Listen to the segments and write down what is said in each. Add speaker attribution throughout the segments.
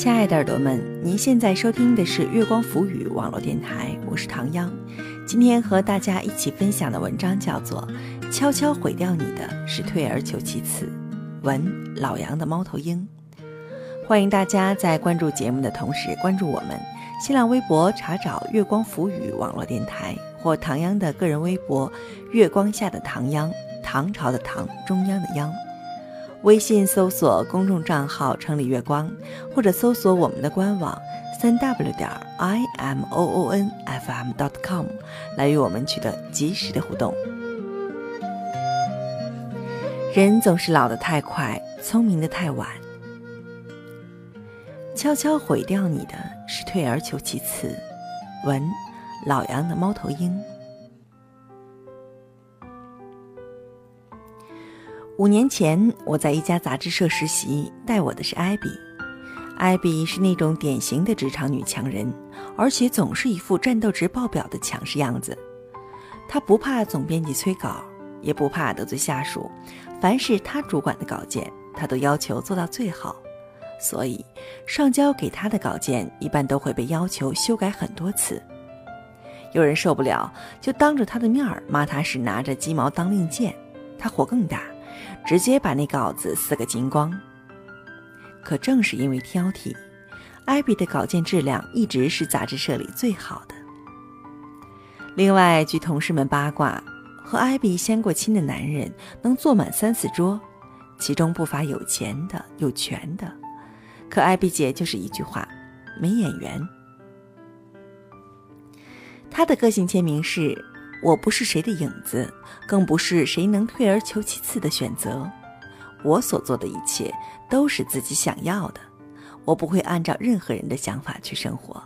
Speaker 1: 亲爱的耳朵们，您现在收听的是月光浮语网络电台，我是唐央。今天和大家一起分享的文章叫做《悄悄毁掉你的是退而求其次》，文老杨的猫头鹰。欢迎大家在关注节目的同时关注我们新浪微博，查找“月光浮语网络电台”或唐央的个人微博“月光下的唐央”，唐朝的唐，中央的央。微信搜索公众账号“城里月光”，或者搜索我们的官网三 w 点 i m o o n f m dot com 来与我们取得及时的互动。人总是老得太快，聪明的太晚。悄悄毁掉你的是退而求其次。文，老杨的猫头鹰。五年前，我在一家杂志社实习，带我的是艾比。艾比是那种典型的职场女强人，而且总是一副战斗值爆表的强势样子。她不怕总编辑催稿，也不怕得罪下属，凡是她主管的稿件，她都要求做到最好。所以，上交给她的稿件一般都会被要求修改很多次。有人受不了，就当着她的面儿骂她是拿着鸡毛当令箭，她火更大。直接把那稿子撕个精光。可正是因为挑剔，艾比的稿件质量一直是杂志社里最好的。另外，据同事们八卦，和艾比相过亲的男人能坐满三四桌，其中不乏有钱的、有权的。可艾比姐就是一句话：没眼缘。她的个性签名是。我不是谁的影子，更不是谁能退而求其次的选择。我所做的一切都是自己想要的，我不会按照任何人的想法去生活。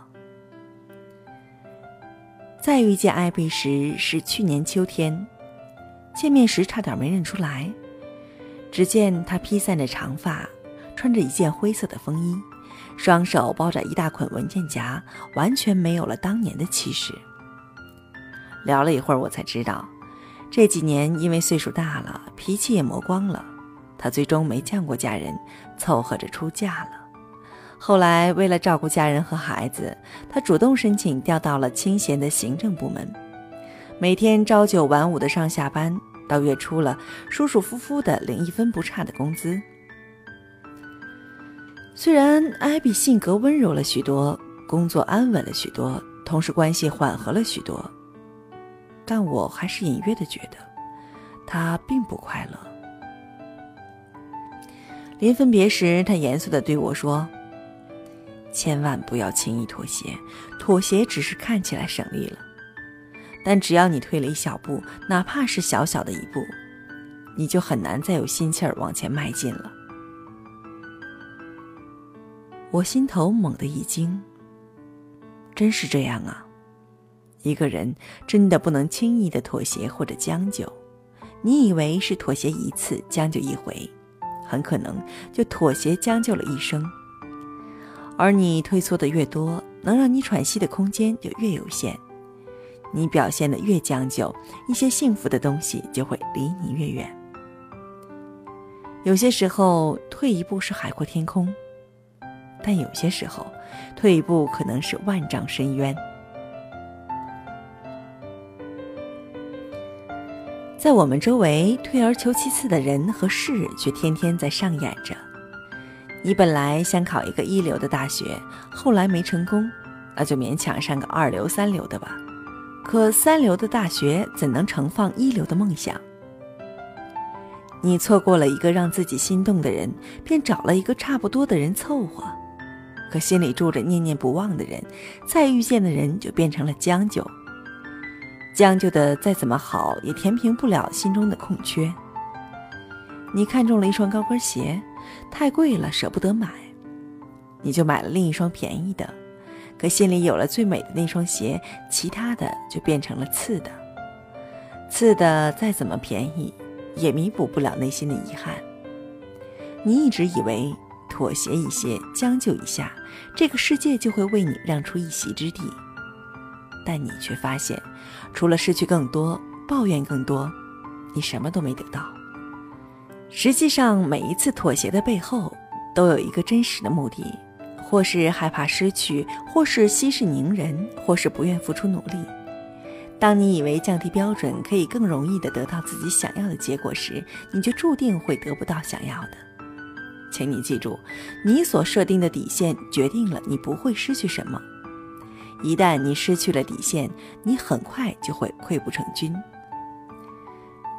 Speaker 1: 再遇见艾比时是去年秋天，见面时差点没认出来。只见他披散着长发，穿着一件灰色的风衣，双手包着一大捆文件夹，完全没有了当年的气势。聊了一会儿，我才知道，这几年因为岁数大了，脾气也磨光了，他最终没见过家人，凑合着出嫁了。后来为了照顾家人和孩子，他主动申请调到了清闲的行政部门，每天朝九晚五的上下班，到月初了，舒舒服服的领一分不差的工资。虽然艾比性格温柔了许多，工作安稳了许多，同事关系缓和了许多。但我还是隐约的觉得，他并不快乐。临分别时，他严肃的对我说：“千万不要轻易妥协，妥协只是看起来省力了，但只要你退了一小步，哪怕是小小的一步，你就很难再有心气儿往前迈进了。”我心头猛地一惊，真是这样啊！一个人真的不能轻易的妥协或者将就，你以为是妥协一次将就一回，很可能就妥协将就了一生。而你退缩的越多，能让你喘息的空间就越有限。你表现的越将就，一些幸福的东西就会离你越远。有些时候退一步是海阔天空，但有些时候退一步可能是万丈深渊。在我们周围，退而求其次的人和事却天天在上演着。你本来想考一个一流的大学，后来没成功，那就勉强上个二流、三流的吧。可三流的大学怎能盛放一流的梦想？你错过了一个让自己心动的人，便找了一个差不多的人凑合。可心里住着念念不忘的人，再遇见的人就变成了将就。将就的再怎么好，也填平不了心中的空缺。你看中了一双高跟鞋，太贵了，舍不得买，你就买了另一双便宜的。可心里有了最美的那双鞋，其他的就变成了次的。次的再怎么便宜，也弥补不了内心的遗憾。你一直以为妥协一些，将就一下，这个世界就会为你让出一席之地。但你却发现，除了失去更多、抱怨更多，你什么都没得到。实际上，每一次妥协的背后，都有一个真实的目的，或是害怕失去，或是息事宁人，或是不愿付出努力。当你以为降低标准可以更容易地得到自己想要的结果时，你就注定会得不到想要的。请你记住，你所设定的底线决定了你不会失去什么。一旦你失去了底线，你很快就会溃不成军。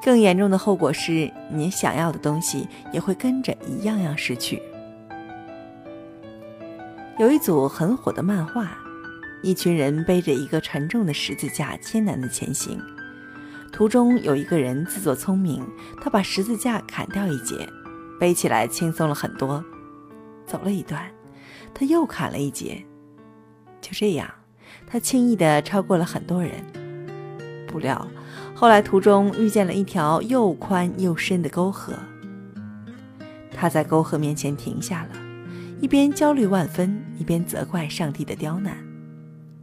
Speaker 1: 更严重的后果是你想要的东西也会跟着一样样失去。有一组很火的漫画，一群人背着一个沉重的十字架艰难地前行。途中有一个人自作聪明，他把十字架砍掉一截，背起来轻松了很多。走了一段，他又砍了一截，就这样，他轻易地超过了很多人。不料，后来途中遇见了一条又宽又深的沟河，他在沟河面前停下了。一边焦虑万分，一边责怪上帝的刁难。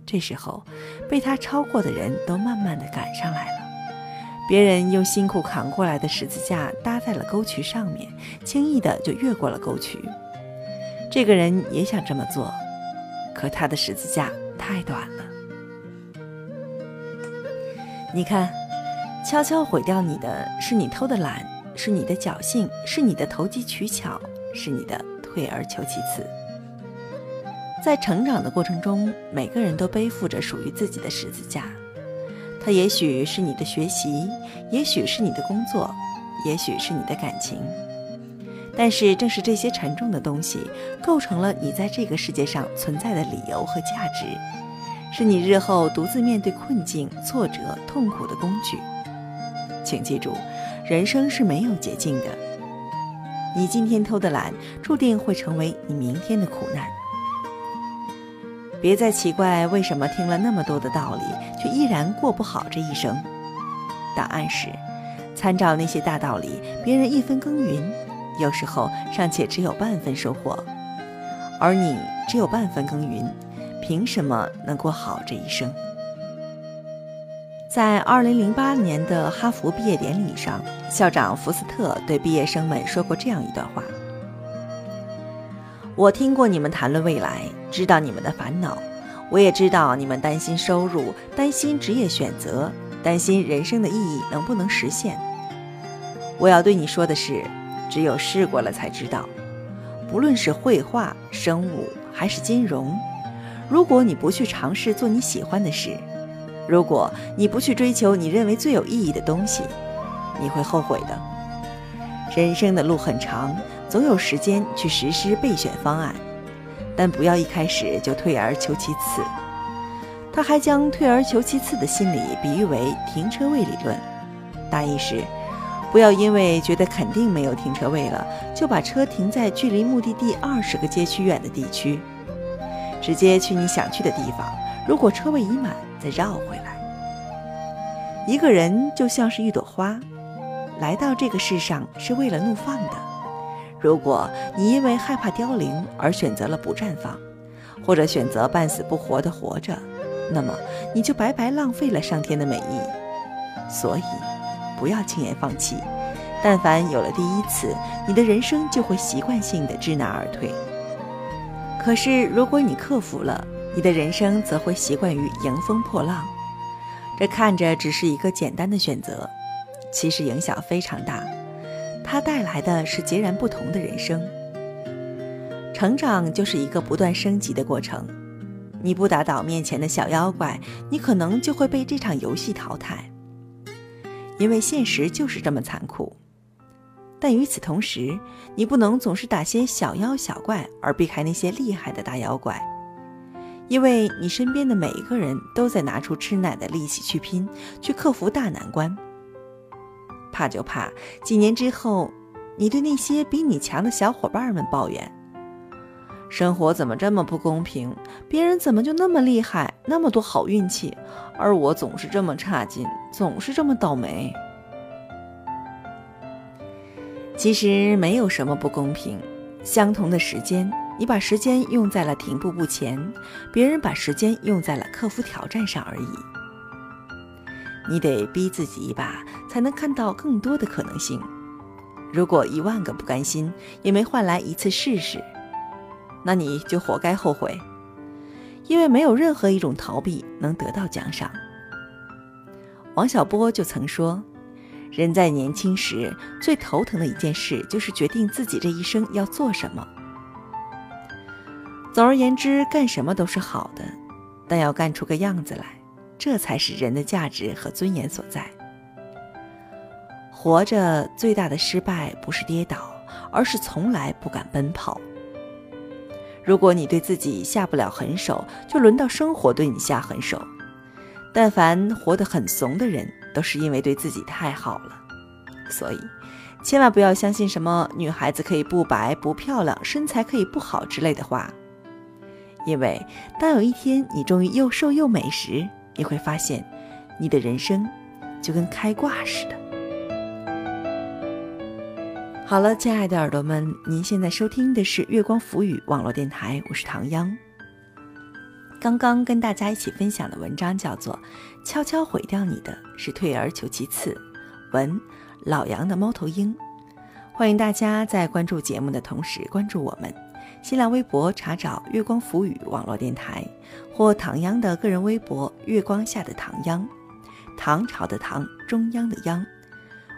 Speaker 1: 这时候，被他超过的人都慢慢的赶上来了。别人用辛苦扛过来的十字架搭在了沟渠上面，轻易的就越过了沟渠。这个人也想这么做，可他的十字架太短了。你看，悄悄毁掉你的是你偷的懒，是你的侥幸，是你的投机取巧，是你的。退而求其次，在成长的过程中，每个人都背负着属于自己的十字架。它也许是你的学习，也许是你的工作，也许是你的感情。但是，正是这些沉重的东西，构成了你在这个世界上存在的理由和价值，是你日后独自面对困境、挫折、痛苦的工具。请记住，人生是没有捷径的。你今天偷的懒，注定会成为你明天的苦难。别再奇怪为什么听了那么多的道理，却依然过不好这一生。答案是：参照那些大道理，别人一分耕耘，有时候尚且只有半分收获，而你只有半分耕耘，凭什么能过好这一生？在二零零八年的哈佛毕业典礼上，校长福斯特对毕业生们说过这样一段话：“我听过你们谈论未来，知道你们的烦恼，我也知道你们担心收入，担心职业选择，担心人生的意义能不能实现。我要对你说的是，只有试过了才知道。不论是绘画、生物还是金融，如果你不去尝试做你喜欢的事。”如果你不去追求你认为最有意义的东西，你会后悔的。人生的路很长，总有时间去实施备选方案，但不要一开始就退而求其次。他还将退而求其次的心理比喻为停车位理论，大意是：不要因为觉得肯定没有停车位了，就把车停在距离目的地二十个街区远的地区，直接去你想去的地方。如果车位已满，再绕回来。一个人就像是一朵花，来到这个世上是为了怒放的。如果你因为害怕凋零而选择了不绽放，或者选择半死不活的活着，那么你就白白浪费了上天的美意。所以，不要轻言放弃。但凡有了第一次，你的人生就会习惯性的知难而退。可是，如果你克服了，你的人生则会习惯于迎风破浪，这看着只是一个简单的选择，其实影响非常大。它带来的是截然不同的人生。成长就是一个不断升级的过程。你不打倒面前的小妖怪，你可能就会被这场游戏淘汰。因为现实就是这么残酷。但与此同时，你不能总是打些小妖小怪，而避开那些厉害的大妖怪。因为你身边的每一个人都在拿出吃奶的力气去拼，去克服大难关。怕就怕几年之后，你对那些比你强的小伙伴们抱怨：生活怎么这么不公平？别人怎么就那么厉害，那么多好运气，而我总是这么差劲，总是这么倒霉。其实没有什么不公平，相同的时间。你把时间用在了停步不前，别人把时间用在了克服挑战上而已。你得逼自己一把，才能看到更多的可能性。如果一万个不甘心，也没换来一次试试。那你就活该后悔，因为没有任何一种逃避能得到奖赏。王小波就曾说：“人在年轻时最头疼的一件事，就是决定自己这一生要做什么。”总而言之，干什么都是好的，但要干出个样子来，这才是人的价值和尊严所在。活着最大的失败不是跌倒，而是从来不敢奔跑。如果你对自己下不了狠手，就轮到生活对你下狠手。但凡活得很怂的人，都是因为对自己太好了。所以，千万不要相信什么女孩子可以不白不漂亮，身材可以不好之类的话。因为当有一天你终于又瘦又美时，你会发现，你的人生就跟开挂似的。好了，亲爱的耳朵们，您现在收听的是月光浮语网络电台，我是唐央。刚刚跟大家一起分享的文章叫做《悄悄毁掉你的是退而求其次》，文老杨的猫头鹰。欢迎大家在关注节目的同时关注我们，新浪微博查找“月光浮语网络电台”或唐央的个人微博“月光下的唐央”，唐朝的唐，中央的央。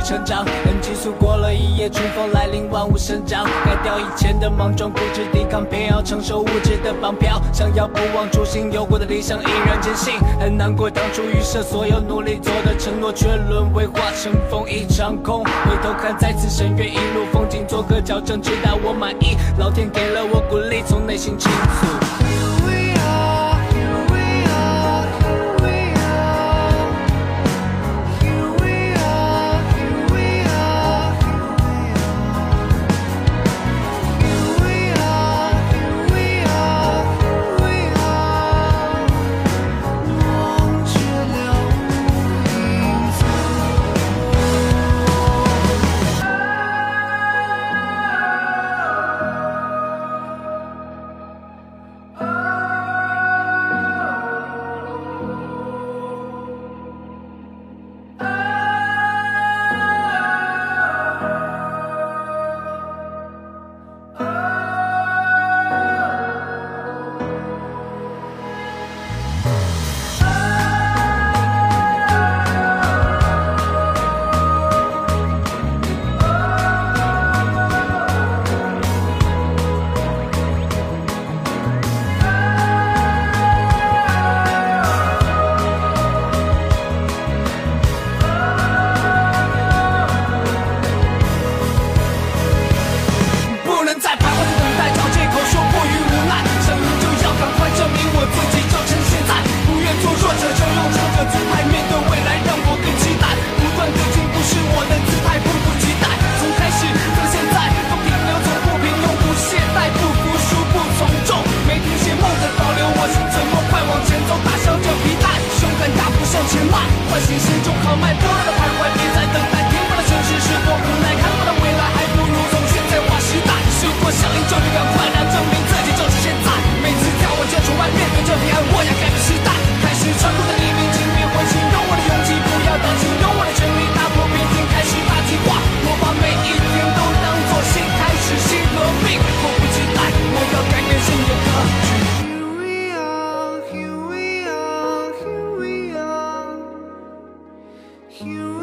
Speaker 2: 成长，很急速过了一夜，春风来临，万物生长。改掉以前的莽撞，固执抵抗，偏要承受物质的绑票。想要不忘初心，有过的理想依然坚信。很难过当初预设所有努力做的承诺，却沦为化成风一场空。回头看，再次深渊，一路风景做个矫正，直到我满意。老天给了我鼓励，从内心倾诉。起来，唤醒心中豪迈，不断的徘徊，别再等待，停不的城市是多无奈，看不到未来，还不如从现在划时代。生活像一就旅行，快乐证明自己就是现在。每次眺望着窗外，面对着彼岸，我要改变时代，开始成功的黎明，请别灰心，用我的勇气，不要担心，用我的全力打破平静，开始大计划，我把每一天都当作新开始，新革命。you